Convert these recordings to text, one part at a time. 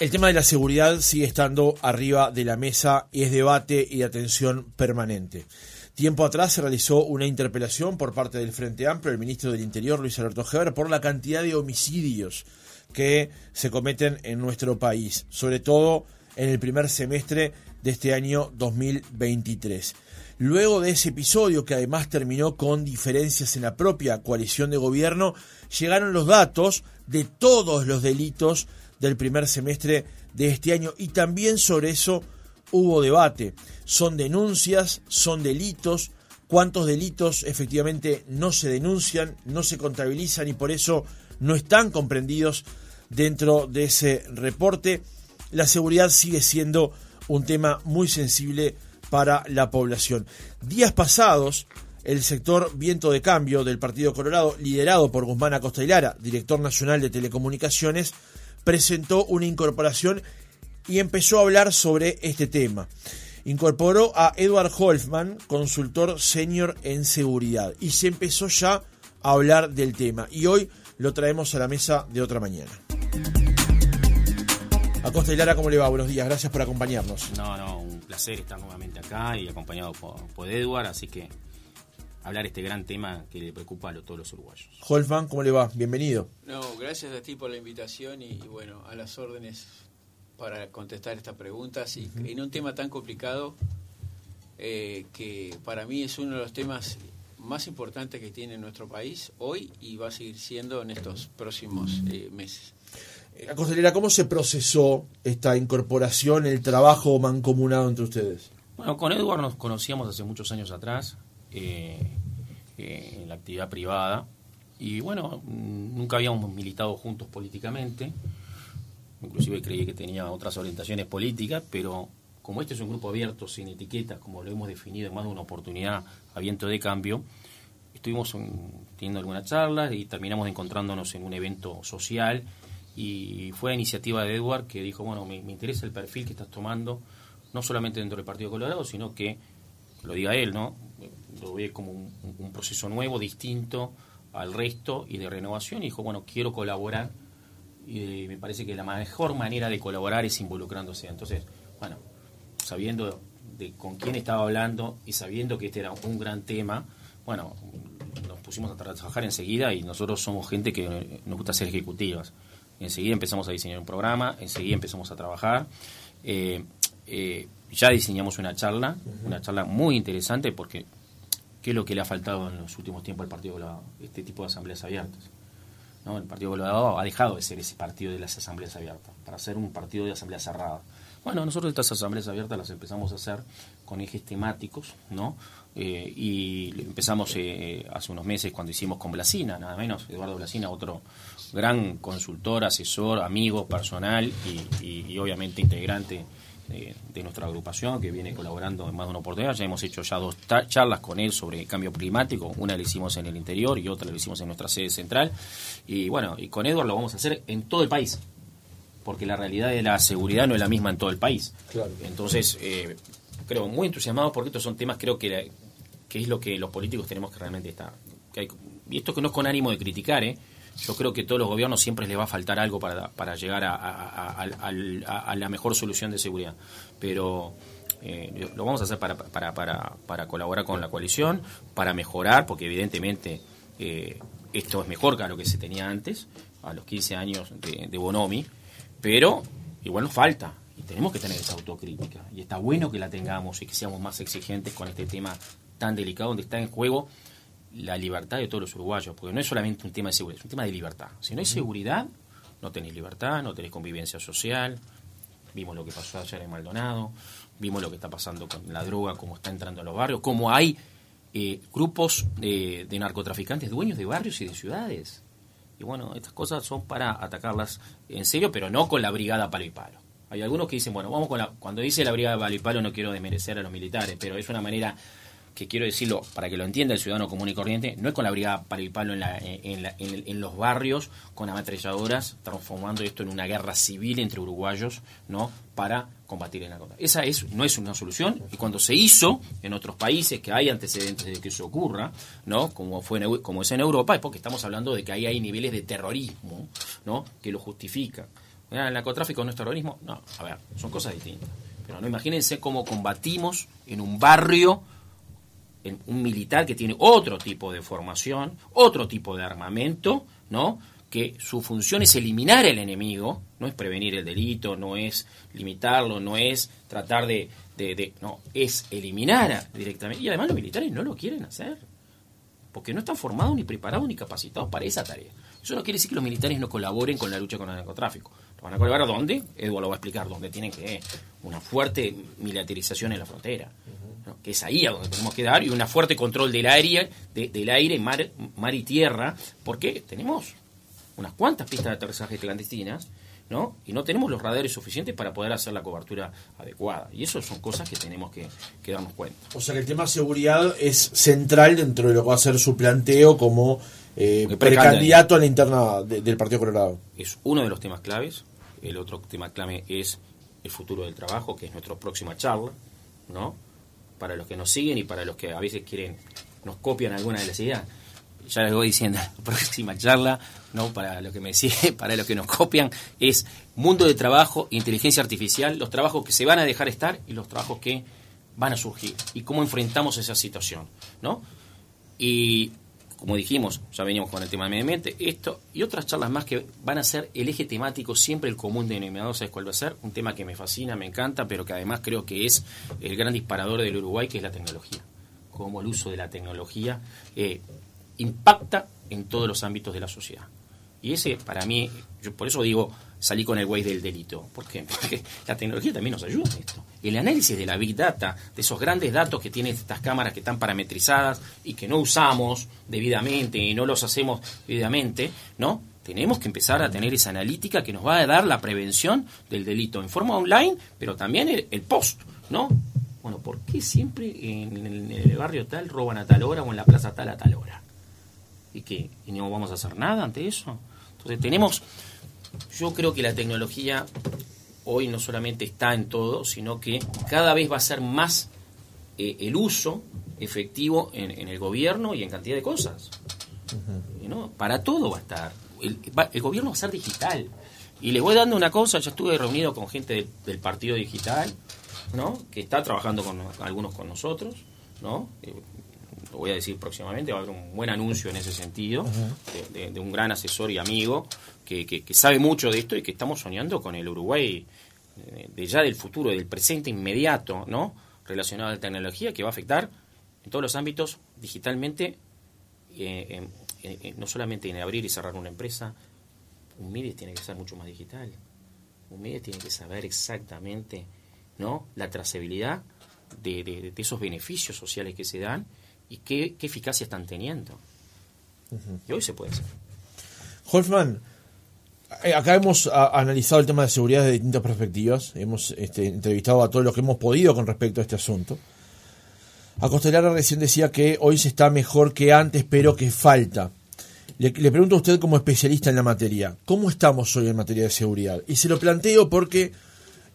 El tema de la seguridad sigue estando arriba de la mesa y es debate y atención permanente. Tiempo atrás se realizó una interpelación por parte del Frente Amplio, el ministro del Interior, Luis Alberto Heber, por la cantidad de homicidios que se cometen en nuestro país, sobre todo en el primer semestre de este año 2023. Luego de ese episodio, que además terminó con diferencias en la propia coalición de gobierno, llegaron los datos de todos los delitos del primer semestre de este año y también sobre eso hubo debate. Son denuncias, son delitos, cuántos delitos efectivamente no se denuncian, no se contabilizan y por eso no están comprendidos dentro de ese reporte. La seguridad sigue siendo un tema muy sensible para la población. Días pasados, el sector Viento de Cambio del Partido Colorado, liderado por Guzmán Acosta director nacional de telecomunicaciones, presentó una incorporación y empezó a hablar sobre este tema. Incorporó a Edward Holfman, consultor senior en seguridad, y se empezó ya a hablar del tema. Y hoy lo traemos a la mesa de otra mañana. Acosta y Lara, ¿cómo le va? Buenos días, gracias por acompañarnos. No, no, un placer estar nuevamente acá y acompañado por, Edward, así que hablar este gran tema que le preocupa a todos los uruguayos. Holfman, ¿cómo le va? Bienvenido. No, gracias a ti por la invitación y, bueno, a las órdenes para contestar estas preguntas y en un tema tan complicado eh, que para mí es uno de los temas más importantes que tiene nuestro país hoy y va a seguir siendo en estos próximos eh, meses. La Costelera, ¿cómo se procesó esta incorporación, el trabajo mancomunado entre ustedes? Bueno, con Edward nos conocíamos hace muchos años atrás, eh, eh, en la actividad privada, y bueno, nunca habíamos militado juntos políticamente, inclusive creí que tenía otras orientaciones políticas, pero como este es un grupo abierto, sin etiquetas, como lo hemos definido en más de una oportunidad a viento de cambio, estuvimos teniendo algunas charlas y terminamos encontrándonos en un evento social. Y fue iniciativa de Edward que dijo, bueno, me, interesa el perfil que estás tomando, no solamente dentro del Partido Colorado, sino que, lo diga él, ¿no? Lo ve como un, proceso nuevo, distinto al resto y de renovación, y dijo, bueno, quiero colaborar, y me parece que la mejor manera de colaborar es involucrándose. Entonces, bueno, sabiendo con quién estaba hablando y sabiendo que este era un gran tema, bueno, nos pusimos a trabajar enseguida y nosotros somos gente que nos gusta ser ejecutivas enseguida empezamos a diseñar un programa, enseguida empezamos a trabajar. Eh, eh, ya diseñamos una charla, una charla muy interesante porque ¿qué es lo que le ha faltado en los últimos tiempos al Partido Colorado? Este tipo de asambleas abiertas. ¿no? El Partido Colorado ha dejado de ser ese partido de las asambleas abiertas para ser un partido de asambleas cerradas. Bueno, nosotros estas asambleas abiertas las empezamos a hacer con ejes temáticos, ¿no? Eh, y empezamos eh, hace unos meses cuando hicimos con Blasina, nada menos, Eduardo Blasina, otro gran consultor, asesor, amigo personal y, obviamente integrante de, nuestra agrupación que viene colaborando en más de una oportunidad. Ya hemos hecho ya dos charlas con él sobre cambio climático, una la hicimos en el interior y otra la hicimos en nuestra sede central. Y bueno, y con Eduardo lo vamos a hacer en todo el país porque la realidad de la seguridad no es la misma en todo el país. Entonces, eh, creo muy entusiasmado porque estos son temas creo que, que es lo que los políticos tenemos que realmente estar. y esto que no es con ánimo de criticar, ¿eh? Yo creo que a todos los gobiernos siempre les va a faltar algo para, para llegar a, la mejor solución de seguridad. Pero eh, lo vamos a hacer para, para, para, para, colaborar con la coalición, para mejorar, porque evidentemente eh, esto es mejor que lo que se tenía antes, a los 15 años de, de Bonomi, pero igual nos falta y tenemos que tener esa autocrítica. Y está bueno que la tengamos y que seamos más exigentes con este tema tan delicado donde está en juego la libertad de todos los uruguayos, porque no es solamente un tema de seguridad, es un tema de libertad. Si no hay seguridad, no tenéis libertad, no tenéis convivencia social. Vimos lo que pasó ayer en Maldonado, vimos lo que está pasando con la droga, cómo está entrando a los barrios, cómo hay eh, grupos de narcotraficantes dueños de barrios y de ciudades. Y bueno, estas cosas son para atacarlas en serio, pero no con la brigada palo y palo. Hay algunos que dicen, bueno, vamos con la... Cuando dice la brigada palo y palo no quiero desmerecer a los militares, pero es una manera que quiero decirlo para que lo entienda el ciudadano común y corriente, no es con la brigada para el palo en, en, los barrios, con ametralladoras, transformando esto en una guerra civil entre uruguayos, ¿no? Para combatir el narcotráfico. Esa es, no es una solución, y cuando se hizo en otros países que hay antecedentes de que eso ocurra, ¿no? Como, fue como es en Europa, es porque estamos hablando de que ahí hay niveles de terrorismo, ¿no? Que lo justifican. el narcotráfico no es terrorismo. No, a ver, son cosas distintas. Pero no imagínense cómo combatimos en un barrio en un militar que tiene otro tipo de formación, otro tipo de armamento, ¿no? que su función es eliminar al enemigo, no es prevenir el delito, no es limitarlo, no es tratar de, de, no, es eliminar directamente. Y además los militares no lo quieren hacer, porque no están formados ni preparados ni capacitados para esa tarea. Eso no quiere decir que los militares no colaboren con la lucha contra el narcotráfico. ¿Van a colaborar dónde? Eduardo lo va a explicar, dónde tienen que una fuerte militarización en la frontera, que es ahí a donde tenemos que dar, y un fuerte control del aire, del aire, mar, mar y tierra, porque tenemos unas cuantas pistas de aterrizaje clandestinas, ¿no? Y no tenemos los radares suficientes para poder hacer la cobertura adecuada. Y eso son cosas que tenemos que, darnos cuenta. O sea que el tema seguridad es central dentro de lo que va a ser su planteo como eh, precandidato a la interna del Partido Colorado. Es uno de los temas claves. El otro tema clave es el futuro del trabajo, que es nuestra próxima charla, ¿no? Para los que nos siguen y para los que a veces quieren, nos copian alguna de las ideas ya les voy diciendo, la próxima charla, no para lo que me sigue, para lo que nos copian, es mundo de trabajo, inteligencia artificial, los trabajos que se van a dejar estar y los trabajos que van a surgir y cómo enfrentamos esa situación, ¿no? Y como dijimos, ya veníamos con el tema de medio ambiente, esto y otras charlas más que van a ser el eje temático, siempre el común denominador, ¿sabes cuál va a ser? Un tema que me fascina, me encanta, pero que además creo que es el gran disparador del Uruguay, que es la tecnología. Cómo el uso de la tecnología eh, impacta en todos los ámbitos de la sociedad. Y ese, para mí, yo por eso digo, salí con el güey del delito. ¿Por qué? Porque la tecnología también nos ayuda en esto. El análisis de la Big Data, de esos grandes datos que tienen estas cámaras que están parametrizadas y que no usamos debidamente y no los hacemos debidamente, ¿no? Tenemos que empezar a tener esa analítica que nos va a dar la prevención del delito en forma online, pero también el, post, ¿no? Bueno, ¿por qué siempre en, en el barrio tal roban a tal hora o en la plaza tal a tal hora? y que no vamos a hacer nada ante eso. Entonces tenemos, yo creo que la tecnología hoy no solamente está en todo, sino que cada vez va a ser más eh, el uso efectivo en, el gobierno y en cantidad de cosas. ¿no? Para todo va a estar. El, el, gobierno va a ser digital. Y les voy dando una cosa, ya estuve reunido con gente del, Partido Digital, ¿no? que está trabajando con algunos con nosotros, ¿no? Eh, lo voy a decir próximamente, va a haber un buen anuncio en ese sentido, de, un gran asesor y amigo que, que, sabe mucho de esto y que estamos soñando con el Uruguay eh, de ya del futuro, del presente inmediato, ¿no? Relacionado a la tecnología que va a afectar en todos los ámbitos digitalmente, eh, no solamente en abrir y cerrar una empresa, un MIDES tiene que ser mucho más digital. Un MIDES tiene que saber exactamente ¿no? la trazabilidad de, de, esos beneficios sociales que se dan y qué, eficacia están teniendo. Y hoy se puede hacer. Holfman, eh, acá hemos analizado el tema de seguridad desde distintas perspectivas. Hemos este, entrevistado a todos los que hemos podido con respecto a este asunto. Acostelara recién decía que hoy se está mejor que antes, pero que falta. Le, le, pregunto a usted como especialista en la materia, ¿cómo estamos hoy en materia de seguridad? Y se lo planteo porque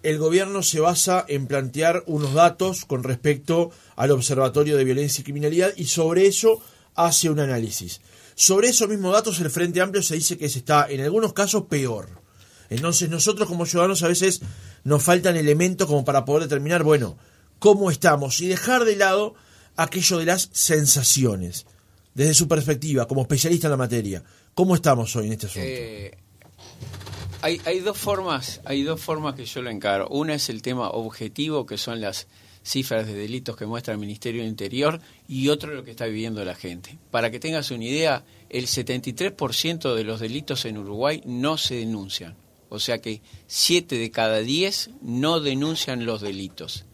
el gobierno se basa en plantear unos datos con respecto al Observatorio de Violencia y Criminalidad y sobre eso hace un análisis. Sobre esos mismos datos el Frente Amplio se dice que se está en algunos casos peor. Entonces nosotros como ciudadanos a veces nos faltan elementos como para poder determinar, bueno, cómo estamos y dejar de lado aquello de las sensaciones. Desde su perspectiva, como especialista en la materia, ¿cómo estamos hoy en este asunto? Eh, hay, hay, dos formas, hay dos formas que yo lo encaro. Una es el tema objetivo, que son las cifras de delitos que muestra el Ministerio del Interior, y otro lo que está viviendo la gente. Para que tengas una idea, el 73% de los delitos en Uruguay no se denuncian. O sea que 7 de cada 10 no denuncian los delitos.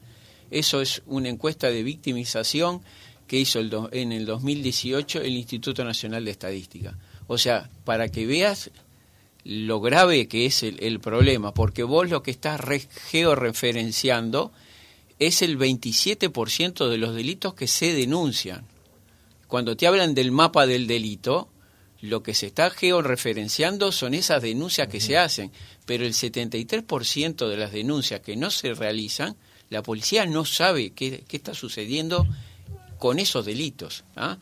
Eso es una encuesta de victimización que hizo el en el 2018 el Instituto Nacional de Estadística. O sea, para que veas lo grave que es el, problema, porque vos lo que estás georreferenciando es el 27% de los delitos que se denuncian. Cuando te hablan del mapa del delito, lo que se está georreferenciando son esas denuncias que se hacen, pero el 73% de las denuncias que no se realizan, la policía no sabe qué, está sucediendo con esos delitos. ¿ah?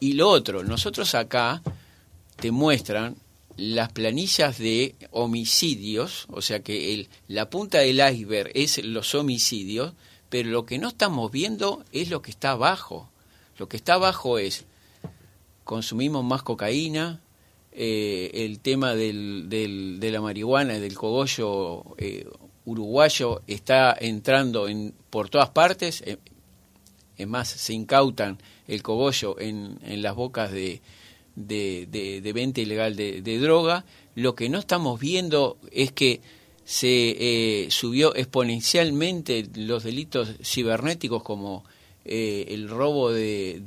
Y lo otro, nosotros acá te muestran las planillas de homicidios, o sea que el, la punta del iceberg es los homicidios, pero lo que no estamos viendo es lo que está abajo. Lo que está abajo es consumimos más cocaína, eh, el tema del, del, de la marihuana y del cogollo eh, uruguayo está entrando en, por todas partes, eh, es más, se incautan el cogollo en, en las bocas de, de, de, venta ilegal de, droga. Lo que no estamos viendo es que se subió exponencialmente los delitos cibernéticos como el robo de,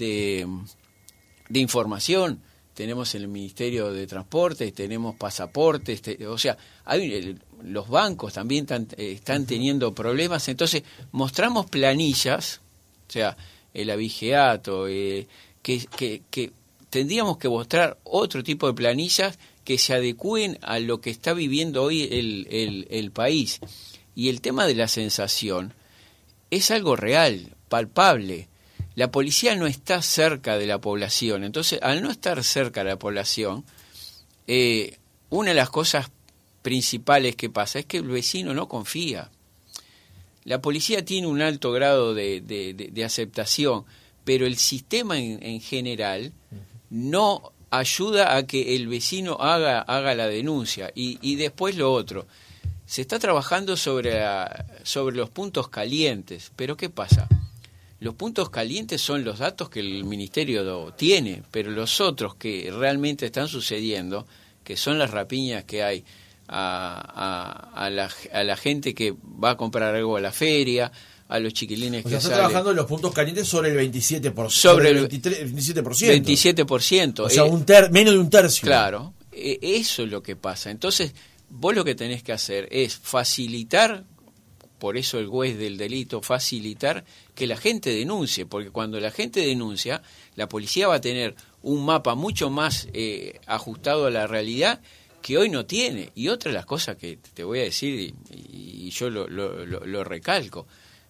de información, tenemos el Ministerio de Transportes, tenemos pasaportes, o sea, hay, los bancos también están, teniendo problemas, entonces mostramos planillas, o sea, el abigeato, eh, que, que, tendríamos que mostrar otro tipo de planillas que se adecúen a lo que está viviendo hoy el, el, el país. Y el tema de la sensación es algo real, palpable la policía no está cerca de la población. Entonces, al no estar cerca de la población, eh, una de las cosas principales que pasa es que el vecino no confía. La policía tiene un alto grado de, aceptación, pero el sistema en, general no ayuda a que el vecino haga, haga la denuncia. Y, y después lo otro, se está trabajando sobre, sobre los puntos calientes, pero ¿qué pasa? Los puntos calientes son los datos que el ministerio tiene, pero los otros que realmente están sucediendo, que son las rapiñas que hay a, a, la, a la, gente que va a comprar algo a la feria, a los chiquilines o sea, que está trabajando en los puntos calientes sobre el 27%. Sobre el 27%. 27%. O sea, eh, un menos de un tercio. Claro, e, eso es lo que pasa. Entonces, vos lo que tenés que hacer es facilitar por eso el juez del delito, facilitar que la gente denuncie, porque cuando la gente denuncia, la policía va a tener un mapa mucho más eh, ajustado a la realidad que hoy no tiene. Y otra de las cosas que te voy a decir, y, yo lo, lo, lo, recalco,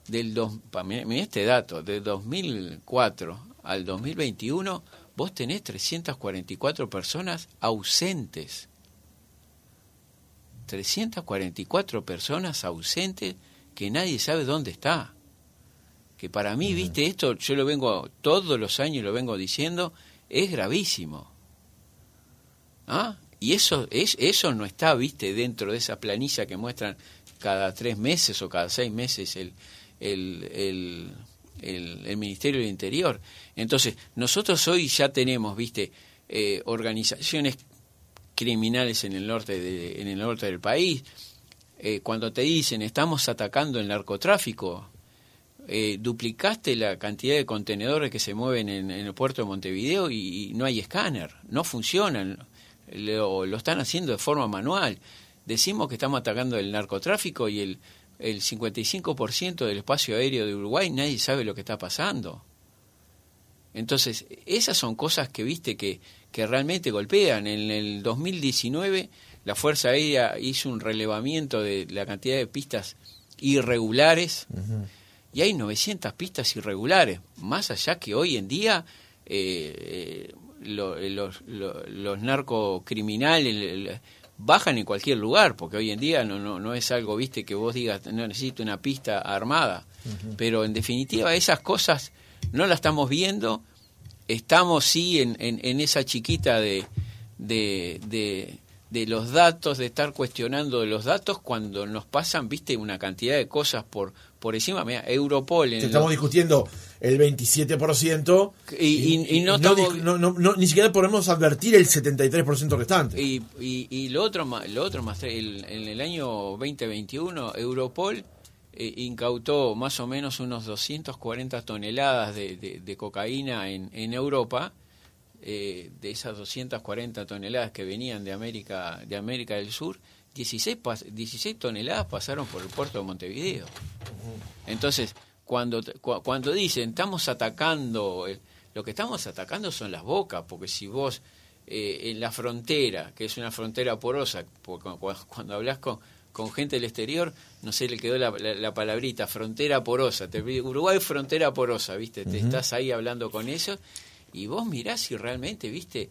del dos, mira este dato, de 2004 al 2021, vos tenés 344 personas ausentes. 344 personas ausentes que nadie sabe dónde está. Que para mí, viste, esto yo lo vengo todos los años lo vengo diciendo, es gravísimo. ¿Ah? Y eso, es, eso no está, viste, dentro de esa planilla que muestran cada tres meses o cada seis meses el, el, el, Ministerio del Interior. Entonces, nosotros hoy ya tenemos, viste, eh, organizaciones criminales en el norte de, en el norte del país, eh, cuando te dicen estamos atacando el narcotráfico, eh, duplicaste la cantidad de contenedores que se mueven en, el puerto de Montevideo y, no hay escáner, no funcionan, lo, lo, están haciendo de forma manual. Decimos que estamos atacando el narcotráfico y el, el 55% del espacio aéreo de Uruguay nadie sabe lo que está pasando. Entonces, esas son cosas que viste que, que realmente golpean. En el 2019 la Fuerza Aérea hizo un relevamiento de la cantidad de pistas irregulares y hay 900 pistas irregulares, más allá que hoy en día eh, eh, eh, los, los, narcocriminales bajan en cualquier lugar, porque hoy en día no, no, no es algo, viste, que vos digas, no necesito una pista armada, pero en definitiva esas cosas no las estamos viendo, estamos sí en, en, esa chiquita de, de de los datos, de estar cuestionando de los datos cuando nos pasan, viste, una cantidad de cosas por por encima. Mira, Europol. estamos discutiendo el 27% y, y, no, ni siquiera podemos advertir el 73% restante. Y, y, lo otro, lo otro más, el, en el año 2021, Europol eh, incautó más o menos unos 240 toneladas de, de, cocaína en, en Europa eh, de esas 240 toneladas que venían de América, de América del Sur, 16, 16 toneladas pasaron por el puerto de Montevideo. Entonces, cuando, cuando dicen estamos atacando, eh, lo que estamos atacando son las bocas, porque si vos eh, en la frontera, que es una frontera porosa, porque cuando, hablas con, con gente del exterior, no sé, le quedó la, palabrita, frontera porosa. Te, Uruguay frontera porosa, ¿viste? Te estás ahí hablando con ellos y vos mirás si realmente, viste,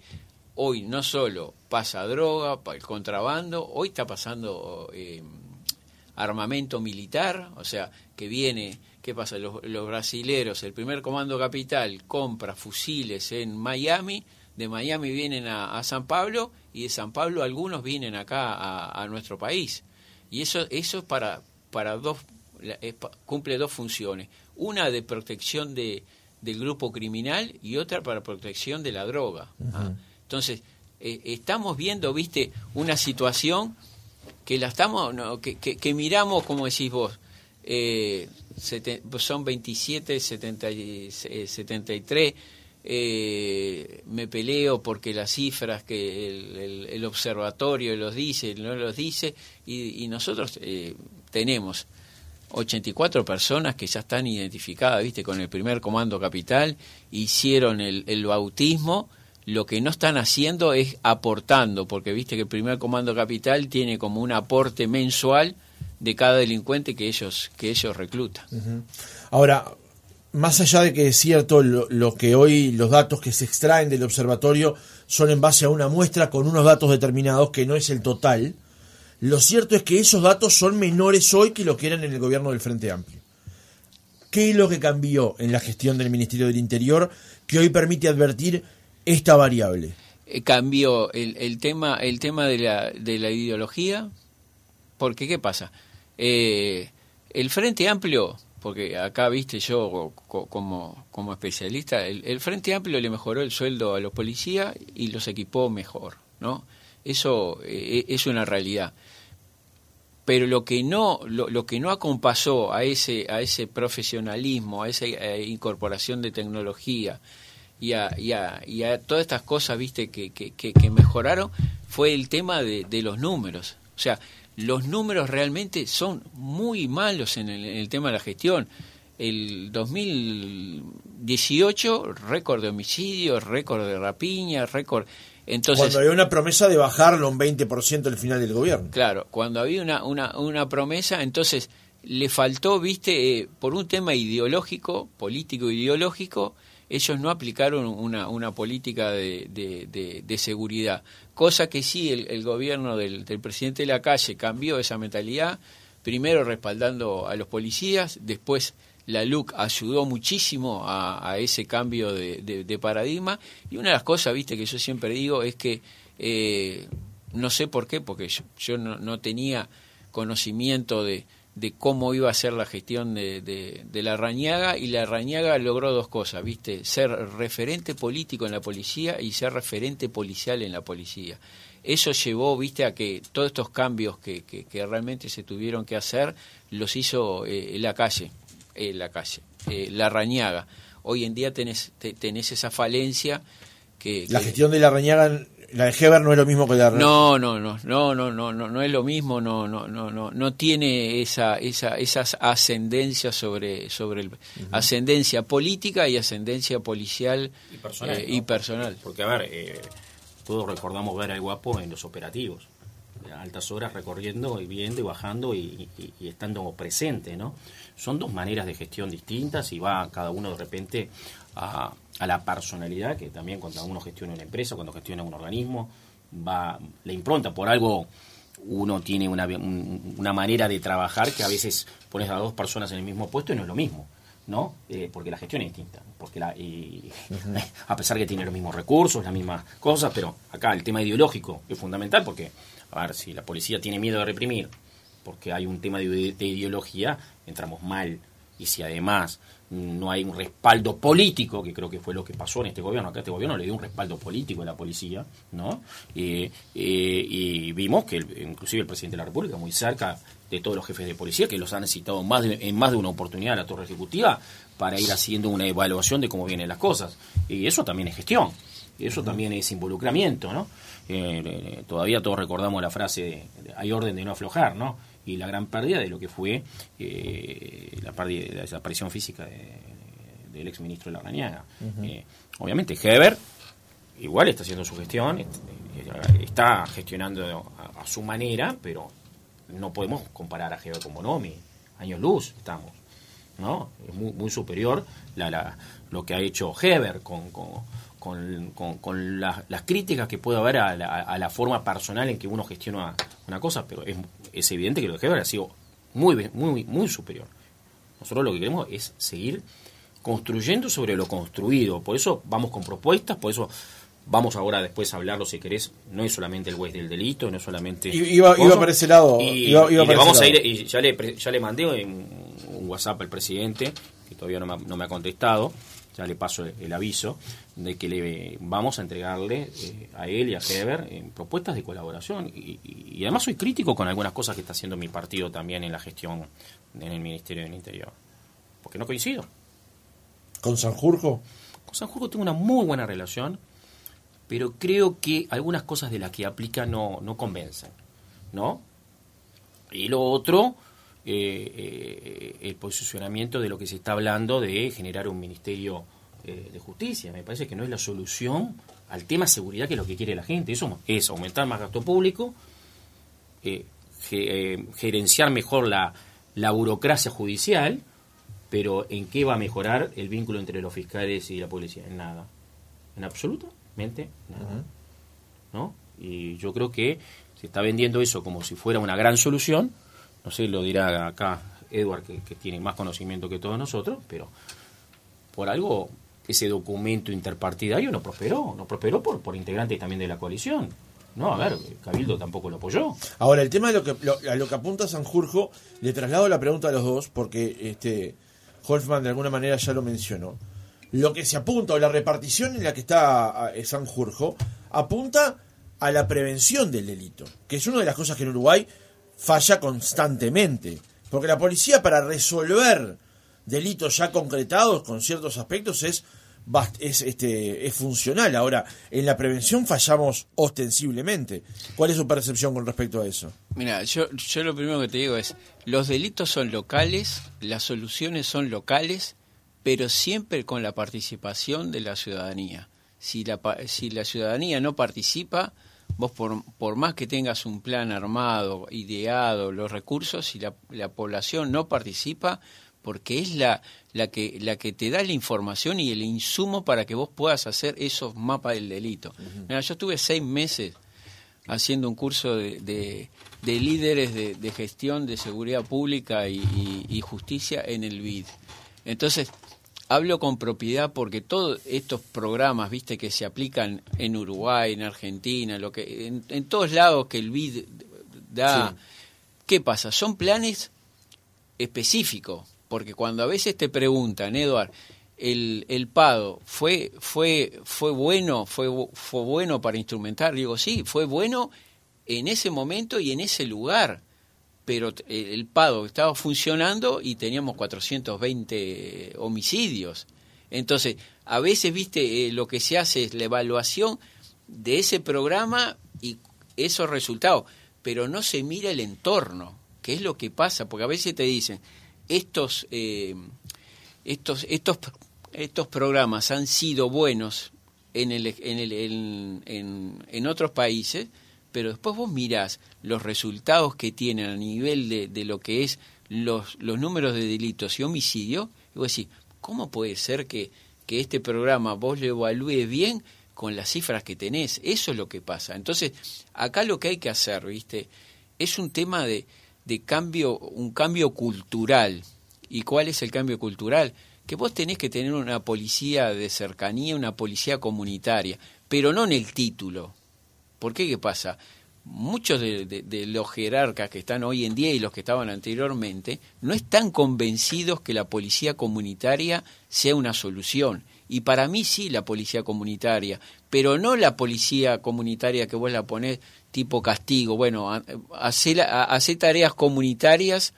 hoy no solo pasa droga, el contrabando, hoy está pasando eh, armamento militar, o sea, que viene, ¿qué pasa? Los, brasileros, el primer comando capital compra fusiles en Miami, de Miami vienen a, San Pablo y de San Pablo algunos vienen acá a, nuestro país. Y eso, eso es para, para dos, cumple dos funciones. Una de protección de, del grupo criminal y otra para protección de la droga. ¿ah? Entonces, eh, estamos viendo, viste, una situación que la estamos, que, que, miramos, como decís vos, eh, son 27, 70, 73, eh, me peleo porque las cifras que el, observatorio los dice, no los dice, y, nosotros eh, tenemos 84 personas que ya están identificadas, viste, con el primer comando capital, hicieron el, el bautismo, lo que no están haciendo es aportando, porque viste que el primer comando capital tiene como un aporte mensual de cada delincuente que ellos, que ellos reclutan. Ahora, más allá de que es cierto lo, que hoy los datos que se extraen del observatorio son en base a una muestra con unos datos determinados que no es el total, lo cierto es que esos datos son menores hoy que lo que eran en el gobierno del Frente Amplio. ¿Qué es lo que cambió en la gestión del Ministerio del Interior que hoy permite advertir esta variable? Eh, cambió el, el, tema, el tema de la, de la ideología, porque ¿qué pasa? Eh, el Frente Amplio, porque acá viste yo como, como especialista, el, Frente Amplio le mejoró el sueldo a los policías y los equipó mejor, ¿no? Eso eh, es una realidad. Pero lo que no, lo, lo, que no acompasó a ese, a ese profesionalismo, a esa incorporación de tecnología, y a, y a, todas estas cosas, viste, que, que, que, mejoraron, fue el tema de, de, los números. O sea, los números realmente son muy malos en el, tema de la gestión. El 2018, récord de homicidios, récord de rapiña, récord... Entonces, cuando había una promesa de bajarlo un 20% al final del gobierno. Claro, cuando había una, una, una promesa, entonces le faltó, viste, eh, por un tema ideológico, político ideológico, ellos no aplicaron una, una política de, de, seguridad, cosa que sí el, gobierno del, presidente de la calle cambió esa mentalidad, primero respaldando a los policías, después la LUC ayudó muchísimo a, ese cambio de, paradigma. Y una de las cosas, viste, que yo siempre digo es que eh, no sé por qué, porque yo, no, no tenía conocimiento de, de cómo iba a ser la gestión de, de, la Rañaga y la Rañaga logró dos cosas, ¿viste? Ser referente político en la policía y ser referente policial en la policía. Eso llevó, ¿viste? A que todos estos cambios que, que, realmente se tuvieron que hacer los hizo eh, la calle, eh, la calle, eh, la Rañaga. Hoy en día tenés, tenés esa falencia que, La gestión de la Rañaga la de Heber no es lo mismo que la No, no, no, no, no, no, no, no es lo mismo, no, no, no, no, no tiene esa, esa, esas ascendencias sobre, sobre el, ascendencia política y ascendencia policial y personal. Eh, y personal. Porque a ver, eh, todos recordamos ver al guapo en los operativos, a altas horas recorriendo y viendo y bajando y, y estando presente, ¿no? Son dos maneras de gestión distintas y va cada uno de repente a, la personalidad, que también cuando uno gestiona una empresa, cuando gestiona un organismo, va la impronta. Por algo uno tiene una, una manera de trabajar que a veces pones a dos personas en el mismo puesto y no es lo mismo. ¿no? Eh, porque la gestión es distinta, porque la, a pesar que tiene los mismos recursos, las mismas cosas, pero acá el tema ideológico es fundamental porque, a ver, si la policía tiene miedo de reprimir, porque hay un tema de ideología, entramos mal. Y si además no hay un respaldo político, que creo que fue lo que pasó en este gobierno. Acá este gobierno le dio un respaldo político a la policía, ¿no? Eh, eh, y vimos que inclusive el presidente de la República, muy cerca de todos los jefes de policía, que los han citado más en más de una oportunidad a la torre ejecutiva, para ir haciendo una evaluación de cómo vienen las cosas. Y eso también es gestión, eso también es involucramiento, ¿no? Eh, todavía todos recordamos la frase, hay orden de no aflojar, ¿no? Y la gran pérdida de lo que fue eh, la, pérdida, la desaparición física del ex ministro de la Rañaga. Eh, obviamente, Heber igual está haciendo su gestión, eh, está gestionando a, su manera, pero no podemos comparar a Heber con Bonomi. Años luz estamos. ¿no? Es muy, muy superior la, la, lo que ha hecho Heber con, con, con, las críticas que puede haber a la, forma personal en que uno gestiona una cosa, pero es, es evidente que lo de Heber ha sido muy, muy, muy superior. Nosotros lo que queremos es seguir construyendo sobre lo construido. Por eso vamos con propuestas, por eso vamos ahora después a hablarlo si querés. No es solamente el juez del delito, no es solamente. Iba, iba para ese lado. Y, vamos a ir, y ya le, ya le mandé un WhatsApp al presidente, que todavía no me, no me ha contestado ya le paso el, aviso de que le vamos a entregarle eh, a él y a Heber eh, propuestas de colaboración. Y, además soy crítico con algunas cosas que está haciendo mi partido también en la gestión en el Ministerio del Interior. Porque no coincido. Con Sanjurjo con Sanjurjo tengo una muy buena relación pero creo que algunas cosas de las que aplica no, no convencen ¿no? y lo otro eh, eh, el posicionamiento de lo que se está hablando de generar un ministerio eh, de justicia. Me parece que no es la solución al tema seguridad que es lo que quiere la gente. Eso es aumentar más gasto público, gerenciar mejor la, la burocracia judicial, pero ¿en qué va a mejorar el vínculo entre los fiscales y la policía? En nada. En absolutamente nada. ¿No? Y yo creo que se está vendiendo eso como si fuera una gran solución no sé, lo dirá acá Edward, que, tiene más conocimiento que todos nosotros, pero por algo ese documento interpartidario no prosperó, no prosperó por, por integrantes también de la coalición. No, a ver, Cabildo tampoco lo apoyó. Ahora, el tema de lo que, a lo que apunta Sanjurjo, le traslado la pregunta a los dos, porque este Holfman de alguna manera ya lo mencionó. Lo que se apunta, o la repartición en la que está Sanjurjo, apunta a la prevención del delito, que es una de las cosas que en Uruguay falla constantemente. Porque la policía para resolver delitos ya concretados con ciertos aspectos es, es, este, es funcional. Ahora, en la prevención fallamos ostensiblemente. ¿Cuál es su percepción con respecto a eso? Mira, yo, lo primero que te digo es, los delitos son locales, las soluciones son locales, pero siempre con la participación de la ciudadanía. Si la, si la ciudadanía no participa, vos por, por, más que tengas un plan armado, ideado, los recursos, si la, la, población no participa, porque es la, la, que, la que te da la información y el insumo para que vos puedas hacer esos mapas del delito. Mira, yo estuve seis meses haciendo un curso de, de, líderes de, de, gestión de seguridad pública y, y justicia en el BID. Entonces, hablo con propiedad porque todos estos programas, viste, que se aplican en Uruguay, en Argentina, lo que en, todos lados que el BID da, ¿qué pasa? Son planes específicos, porque cuando a veces te preguntan, Eduard, el, el PADO fue fue fue bueno, fue fue bueno para instrumentar, digo, sí, fue bueno en ese momento y en ese lugar pero el PADO estaba funcionando y teníamos 420 homicidios. Entonces, a veces, viste, eh, lo que se hace es la evaluación de ese programa y esos resultados, pero no se mira el entorno, que es lo que pasa, porque a veces te dicen, estos, eh, estos, estos, estos programas han sido buenos en, el, en, el, en, en otros países, pero después vos mirás los resultados que tienen a nivel de, de lo que es los, los números de delitos y homicidio, y vos decís, ¿cómo puede ser que, que este programa vos lo evalúes bien con las cifras que tenés? Eso es lo que pasa. Entonces, acá lo que hay que hacer, ¿viste? Es un tema de, de cambio, un cambio cultural. ¿Y cuál es el cambio cultural? Que vos tenés que tener una policía de cercanía, una policía comunitaria, pero no en el título, ¿Por qué? ¿Qué pasa? Muchos de, los jerarcas que están hoy en día y los que estaban anteriormente no están convencidos que la policía comunitaria sea una solución. Y para mí sí la policía comunitaria, pero no la policía comunitaria que vos la ponés tipo castigo. Bueno, hace tareas comunitarias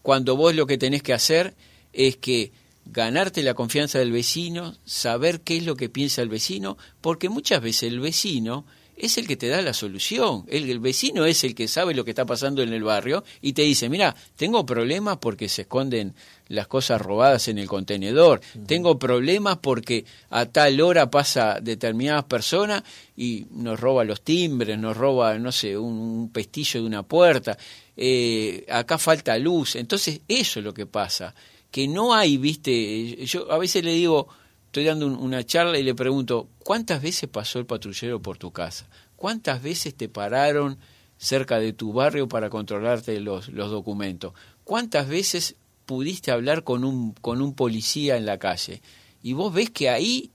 cuando vos lo que tenés que hacer es que ganarte la confianza del vecino, saber qué es lo que piensa el vecino, porque muchas veces el vecino es el que te da la solución. El, vecino es el que sabe lo que está pasando en el barrio y te dice, mira, tengo problemas porque se esconden las cosas robadas en el contenedor, tengo problemas porque a tal hora pasa determinadas personas y nos roba los timbres, nos roba, no sé, un, pestillo de una puerta, eh, acá falta luz. Entonces, eso es lo que pasa, que no hay, viste, yo a veces le digo, estoy dando una charla y le pregunto, ¿cuántas veces pasó el patrullero por tu casa? ¿Cuántas veces te pararon cerca de tu barrio para controlarte los, los documentos? ¿Cuántas veces pudiste hablar con un, con un policía en la calle? Y vos ves que ahí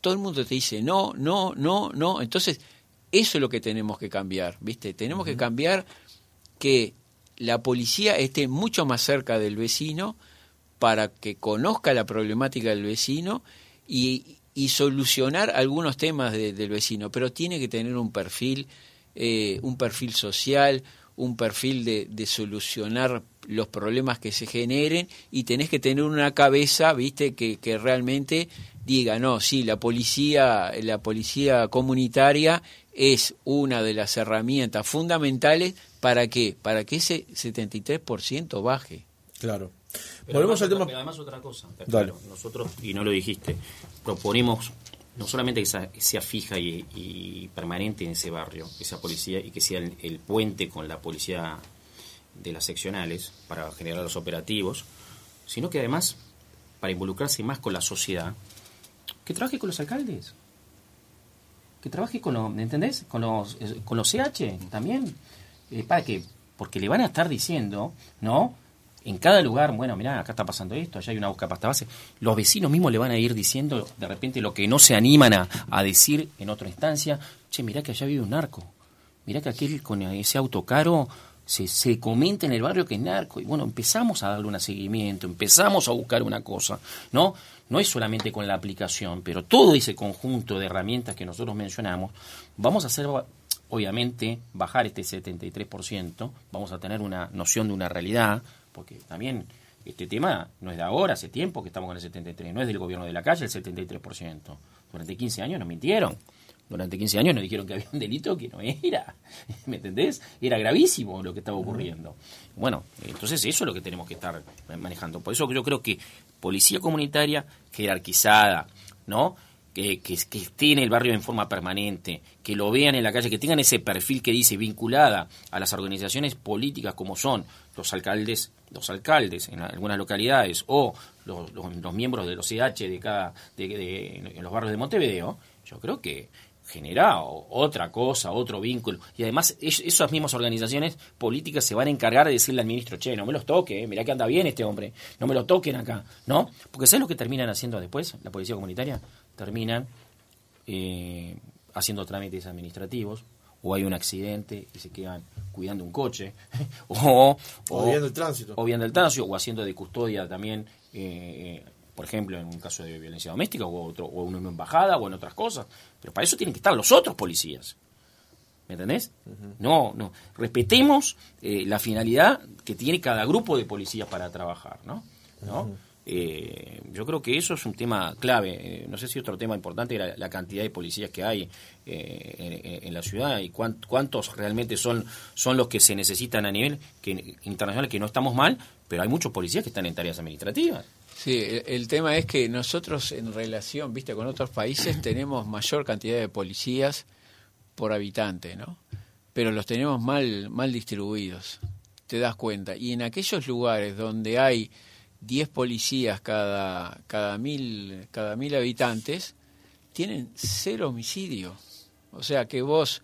todo el mundo te dice no, no, no, no. Entonces, eso es lo que tenemos que cambiar, ¿viste? Tenemos que cambiar que la policía esté mucho más cerca del vecino para que conozca la problemática del vecino y, y solucionar algunos temas del vecino, pero tiene que tener un perfil, eh, un perfil social, un perfil de, de, solucionar los problemas que se generen y tenés que tener una cabeza, viste, que, realmente diga, no, sí, la policía, la policía comunitaria es una de las herramientas fundamentales para que, para que ese 73% baje. Claro. Volvemos al tema. además otra cosa. Nosotros, y no lo dijiste, proponemos no solamente que sea, fija y, permanente en ese barrio, esa policía, y que sea el, puente con la policía de las seccionales para generar los operativos, sino que además, para involucrarse más con la sociedad, que trabaje con los alcaldes, que trabaje con los, ¿entendés? Con los, eh, con los CH también. Eh, ¿Para qué? Porque le van a estar diciendo, ¿no? En cada lugar, bueno, mirá, acá está pasando esto, allá hay una busca pasta base, los vecinos mismos le van a ir diciendo de repente lo que no se animan a, decir en otra instancia, che, mirá que allá vive un narco, mirá que aquel con ese auto caro se, se comenta en el barrio que es narco, y bueno, empezamos a darle un seguimiento, empezamos a buscar una cosa, ¿no? No es solamente con la aplicación, pero todo ese conjunto de herramientas que nosotros mencionamos, vamos a hacer obviamente bajar este 73%, vamos a tener una noción de una realidad, porque también este tema no es de ahora, hace tiempo que estamos con el 73, no es del gobierno de la calle el 73%. Durante 15 años nos mintieron. Durante 15 años nos dijeron que había un delito que no era. ¿Me entendés? Era gravísimo lo que estaba ocurriendo. Bueno, entonces eso es lo que tenemos que estar manejando. Por eso yo creo que policía comunitaria jerarquizada, ¿no? Que, que, que, esté en el barrio en forma permanente, que lo vean en la calle, que tengan ese perfil que dice vinculada a las organizaciones políticas como son los alcaldes los alcaldes en algunas localidades o los, miembros de los CH de cada de, en los barrios de Montevideo, yo creo que genera otra cosa, otro vínculo. Y además esas mismas organizaciones políticas se van a encargar de decirle al ministro, che, no me los toque, eh, mirá que anda bien este hombre, no me lo toquen acá, ¿no? Porque ¿sabes lo que terminan haciendo después la policía comunitaria? Terminan eh, haciendo trámites administrativos, o hay un accidente y se quedan cuidando un coche, o, o, viendo el tránsito. O viendo el tránsito, o haciendo de custodia también, eh, por ejemplo, en un caso de violencia doméstica, o, otro, o en una embajada, o en otras cosas. Pero para eso tienen que estar los otros policías. ¿Me entendés? No, no. Respetemos eh, la finalidad que tiene cada grupo de policías para trabajar, ¿no? ¿No? Eh, yo creo que eso es un tema clave. Eh, no sé si otro tema importante era la cantidad de policías que hay eh, en, la ciudad y cuántos realmente son, son los que se necesitan a nivel internacional, que no estamos mal, pero hay muchos policías que están en tareas administrativas. Sí, el, tema es que nosotros en relación, viste, con otros países tenemos mayor cantidad de policías por habitante, ¿no? Pero los tenemos mal, mal distribuidos, te das cuenta. Y en aquellos lugares donde hay 10 policías cada, cada, mil, cada mil habitantes, tienen cero homicidio. O sea que vos,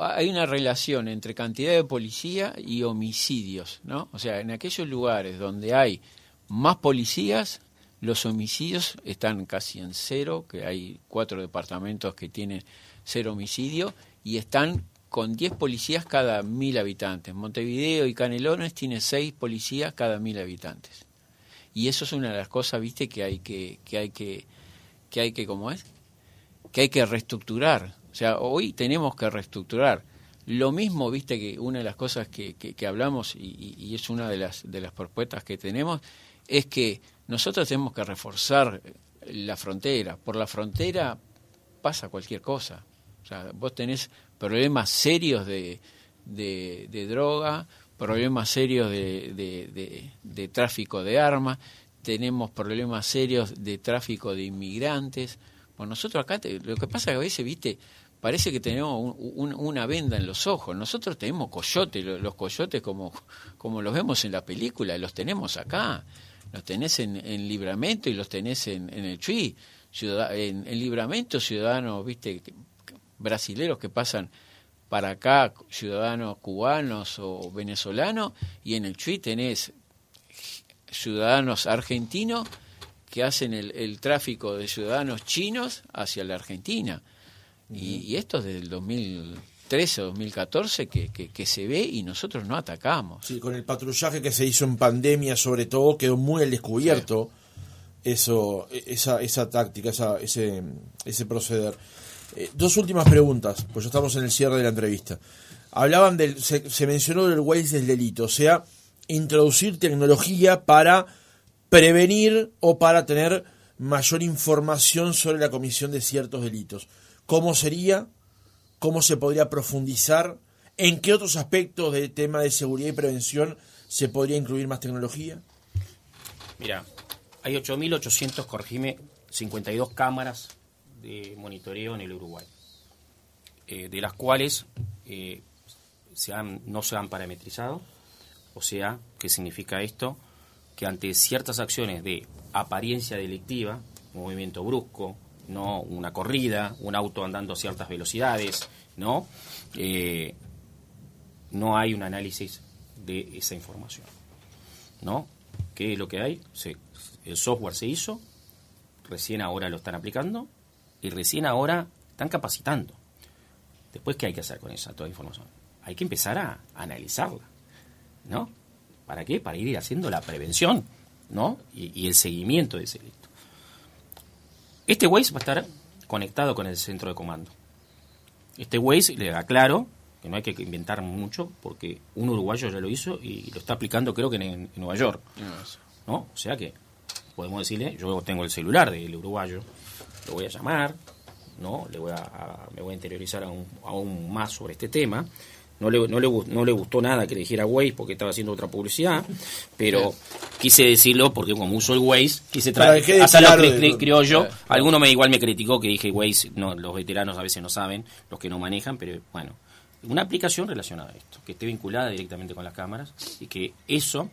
hay una relación entre cantidad de policía y homicidios, ¿no? O sea, en aquellos lugares donde hay más policías, los homicidios están casi en cero, que hay cuatro departamentos que tienen cero homicidio, y están con 10 policías cada mil habitantes. Montevideo y Canelones tiene 6 policías cada mil habitantes. Y eso es una de las cosas, viste, que hay que, que hay que, que hay que, ¿cómo es? Que hay que reestructurar. O sea, hoy tenemos que reestructurar. Lo mismo, viste, que una de las cosas que, que, hablamos, y, y, es una de las, de las propuestas que tenemos, es que nosotros tenemos que reforzar la frontera. Por la frontera pasa cualquier cosa. O sea, vos tenés problemas serios de, de, de droga, problemas serios de, de, tráfico de armas, tenemos problemas serios de tráfico de inmigrantes. Bueno, nosotros acá, lo que pasa es que a veces, viste, parece que tenemos una venda en los ojos. Nosotros tenemos coyotes, los, coyotes como, como los vemos en la película, los tenemos acá. Los tenés en, en Libramento y los tenés en, en el Chuy. en, en Libramento ciudadanos, viste, brasileros que pasan para acá, ciudadanos cubanos o venezolanos, y en el Chuy tenés ciudadanos argentinos que hacen el, tráfico de ciudadanos chinos hacia la Argentina. y, esto es desde el 2013 o 2014 que, que, se ve y nosotros no atacamos. Sí, con el patrullaje que se hizo en pandemia sobre todo quedó muy al descubierto eso, esa, esa táctica, esa, ese, ese proceder. Eh, dos últimas preguntas, pues ya estamos en el cierre de la entrevista. Hablaban del, se, se mencionó del Waze del delito, o sea, introducir tecnología para prevenir o para tener mayor información sobre la comisión de ciertos delitos. ¿Cómo sería? ¿Cómo se podría profundizar? ¿En qué otros aspectos del tema de seguridad y prevención se podría incluir más tecnología? Mira, hay 8.800, corregime, 52 cámaras de monitoreo en el Uruguay, eh, de las cuales eh, no se han parametrizado. O sea, ¿qué significa esto? Que ante ciertas acciones de apariencia delictiva, movimiento brusco, no una corrida, un auto andando a ciertas velocidades, no, eh, no hay un análisis de esa información, no. ¿Qué es lo que hay? el software se hizo, recién ahora lo están aplicando y recién ahora están capacitando. Después, ¿qué hay que hacer con esa toda información? Hay que empezar a analizarla, ¿no? ¿Para qué? Para ir haciendo la prevención, ¿no? Y, el seguimiento de ese delito. Este Waze va a estar conectado con el centro de comando. Este Waze, le aclaro, que no hay que inventar mucho, porque un uruguayo ya lo hizo y lo está aplicando creo que en, Nueva York. ¿no? O sea que podemos decirle, yo tengo el celular del uruguayo, lo voy a llamar, ¿no? Le voy a, me voy a interiorizar aún, aún, más sobre este tema. No le, no, le, no le gustó nada que le dijera Waze porque estaba haciendo otra publicidad, pero quise decirlo porque como uso el Waze, quise traer hasta lo creo yo. Alguno me igual me criticó que dije Waze, no, los veteranos a veces no saben, los que no manejan, pero bueno, una aplicación relacionada a esto, que esté vinculada directamente con las cámaras y que eso,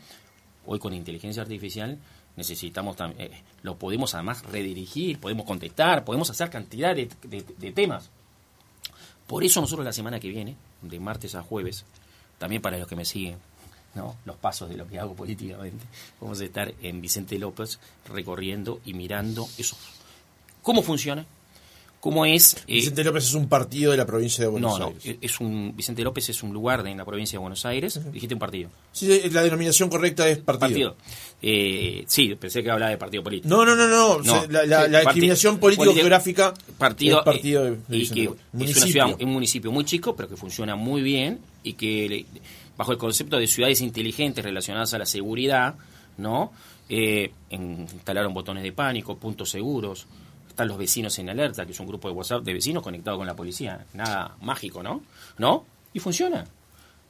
hoy con inteligencia artificial, necesitamos también, eh, lo podemos además redirigir, podemos contestar, podemos hacer cantidad de, temas. Por eso nosotros la semana que viene, de martes a jueves, también para los que me siguen, ¿no? los pasos de lo que hago políticamente, vamos a estar en Vicente López recorriendo y mirando eso. ¿Cómo funciona? ¿Cómo es? Eh, Vicente López es un partido de la provincia de Buenos Aires. No, es un, Vicente López es un lugar de, en la provincia de Buenos Aires. Dijiste un partido. Sí, la denominación correcta es partido. Eh, sí, pensé que hablaba de partido político. No, no, no, no. la, discriminación político-geográfica partido, es partido de, y que es un municipio muy chico, pero que funciona muy bien y que bajo el concepto de ciudades inteligentes relacionadas a la seguridad, ¿no? Eh, instalaron botones de pánico, puntos seguros, están los vecinos en alerta, que es un grupo de WhatsApp de vecinos conectados con la policía. Nada mágico, ¿no? ¿No? Y funciona.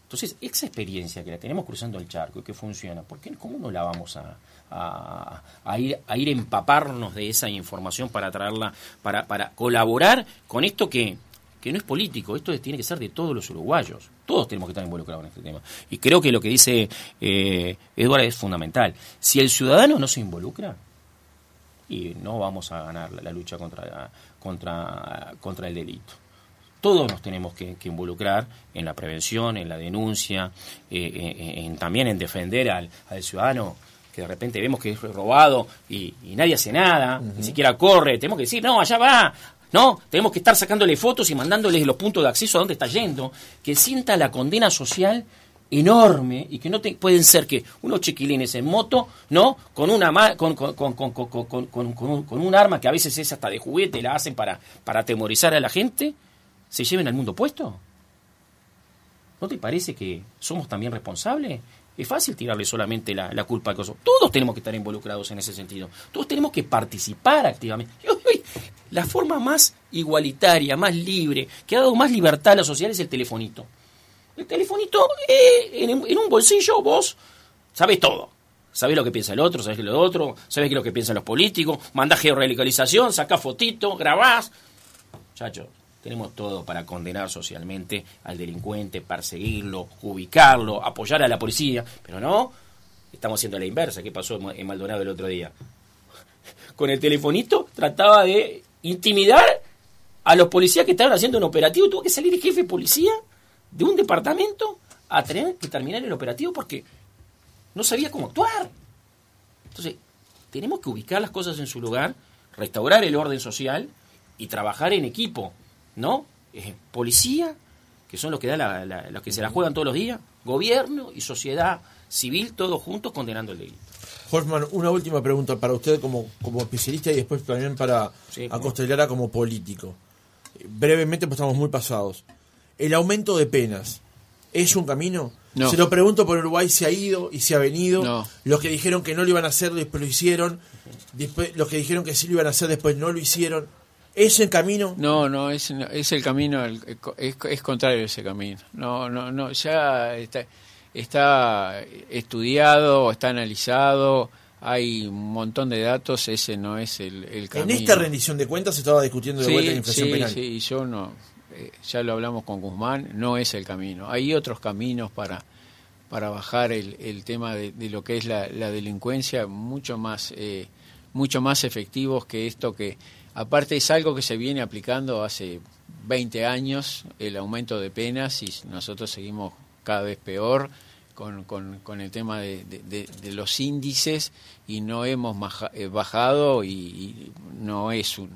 Entonces, esa experiencia que la tenemos cruzando el charco y que funciona, ¿por qué, ¿cómo no la vamos a, a, ir, a ir empaparnos de esa información para traerla, para, para colaborar con esto que, que no es político, esto tiene que ser de todos los uruguayos. Todos tenemos que estar involucrados en este tema. Y creo que lo que dice eh, Eduardo es fundamental. Si el ciudadano no se involucra, y no vamos a ganar la, lucha contra, contra, contra el delito. Todos nos tenemos que, involucrar en la prevención, en la denuncia, eh, eh, en, también en defender al, ciudadano que de repente vemos que es robado y, nadie hace nada, ni siquiera corre, tenemos que decir, no, allá va, ¿no? Tenemos que estar sacándole fotos y mandándoles los puntos de acceso a dónde está yendo, que sienta la condena social enorme y que no pueden ser que unos chiquilines en moto, ¿no? Con una con, con, con, con, un, arma que a veces es hasta de juguete, la hacen para, para atemorizar a la gente, se lleven al mundo puesto. ¿No te parece que somos también responsables? Es fácil tirarle solamente la, culpa a cosas. Todos tenemos que estar involucrados en ese sentido. Todos tenemos que participar activamente. La forma más igualitaria, más libre, que ha dado más libertad a la sociedad es el telefonito. El telefonito, eh, en, un bolsillo vos sabés todo. Sabés lo que piensa el otro, sabés lo otro, sabés lo que piensan los políticos, mandás georrelicalización, sacás fotito, grabás. Chacho, tenemos todo para condenar socialmente al delincuente, perseguirlo, ubicarlo, apoyar a la policía, pero no, estamos haciendo la inversa. ¿Qué pasó en Maldonado el otro día? con el telefonito, trataba de intimidar a los policías que estaban haciendo un operativo. Tuvo que salir el jefe de policía de un departamento a tener que terminar el operativo porque no sabía cómo actuar. Entonces, tenemos que ubicar las cosas en su lugar, restaurar el orden social y trabajar en equipo, ¿no? policía, que son los que, da los que se la juegan todos los días, gobierno y sociedad civil, todos juntos condenando el delito. Hoffman, una última pregunta para usted como, como especialista y después también para sí, como político. Brevemente, pues estamos muy pasados. ¿El aumento de penas es un camino? Se lo pregunto por Uruguay, se ha ido y se ha venido. Los que dijeron que no lo iban a hacer, después lo hicieron. Después, los que dijeron que sí lo iban a hacer, después no lo hicieron. ¿Es el camino? No, no, es, es el camino, es, es contrario a ese camino. No, no, no, ya está, está estudiado, está analizado, hay un montón de datos, ese no es el, camino. En esta rendición de cuentas se estaba discutiendo de vuelta la inflación sí, penal. Sí, yo no, eh, ya lo hablamos con Guzmán, no es el camino. Hay otros caminos para, para bajar el, el tema de, lo que es la, delincuencia, mucho más, eh, mucho más efectivos que esto que, aparte es algo que se viene aplicando hace 20 años, el aumento de penas, y nosotros seguimos cada vez peor. Con, con, el tema de, de, los índices y no hemos eh, bajado y, no es un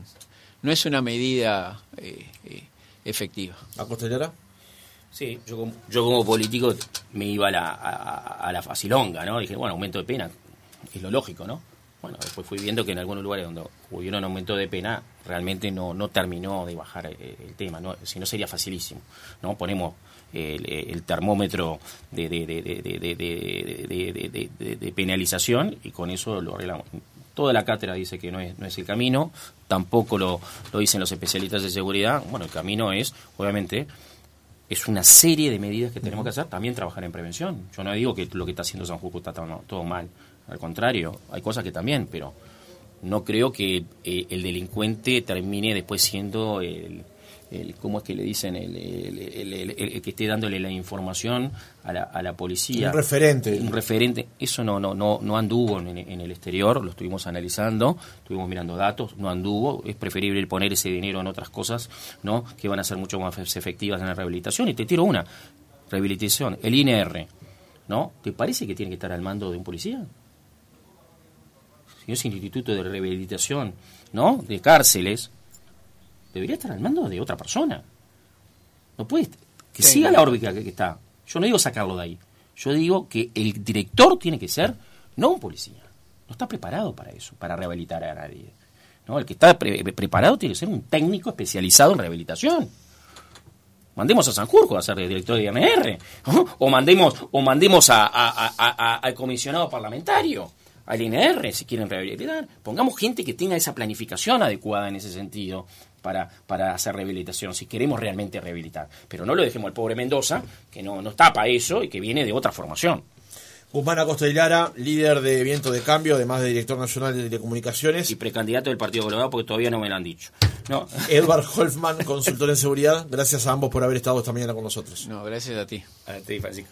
no es una medida efectiva. ¿A Costellera? Sí, yo como, yo como político me iba a la, a, la facilonga, ¿no? Dije, bueno, aumento de pena, es lo lógico, ¿no? Bueno, después fui viendo que en algunos lugares donde hubo un aumento de pena, realmente no, no terminó de bajar el, tema, ¿no? si no sería facilísimo, ¿no? Ponemos el, termómetro de, de, de, de, penalización y con eso lo arreglamos. Toda la cátedra dice que no es, no es el camino, tampoco lo, lo dicen los especialistas de seguridad. Bueno, el camino es, obviamente, es una serie de medidas que tenemos que hacer, también trabajar en prevención. Yo no digo que lo que está haciendo San Justo está todo mal, al contrario, hay cosas que también, pero no creo que eh, el delincuente termine después siendo el, el, ¿cómo es que le dicen? El, el, que esté dándole la información a la, a la policía. Un referente. Un referente. Eso no, no, no, no anduvo en, el exterior, lo estuvimos analizando, estuvimos mirando datos, no anduvo. Es preferible poner ese dinero en otras cosas, ¿no? Que van a ser mucho más efectivas en la rehabilitación. Y te tiro una. Rehabilitación, el INR, ¿no? ¿Te parece que tiene que estar al mando de un policía? Si es el Instituto de Rehabilitación, ¿no? De cárceles, debería estar al mando de otra persona. No puede que siga la órbita que, está. Yo no digo sacarlo de ahí. Yo digo que el director tiene que ser no un policía. No está preparado para eso, para rehabilitar a nadie. ¿no? El que está preparado tiene que ser un técnico especializado en rehabilitación. Mandemos a Sanjurjo a ser director de INR. O mandemos, o mandemos al comisionado parlamentario, al INR, si quieren rehabilitar. Pongamos gente que tenga esa planificación adecuada en ese sentido para, para hacer rehabilitación, si queremos realmente rehabilitar. Pero no lo dejemos al pobre Mendoza, que no, no tapa eso y que viene de otra formación. Guzmán Acosta líder de Viento de Cambio, además de director nacional de telecomunicaciones. Y precandidato del Partido Colorado, porque todavía no me lo han dicho. No. Edward Holfman, consultor en seguridad. Gracias a ambos por haber estado esta mañana con nosotros. No, gracias a ti. A ti, Francisco.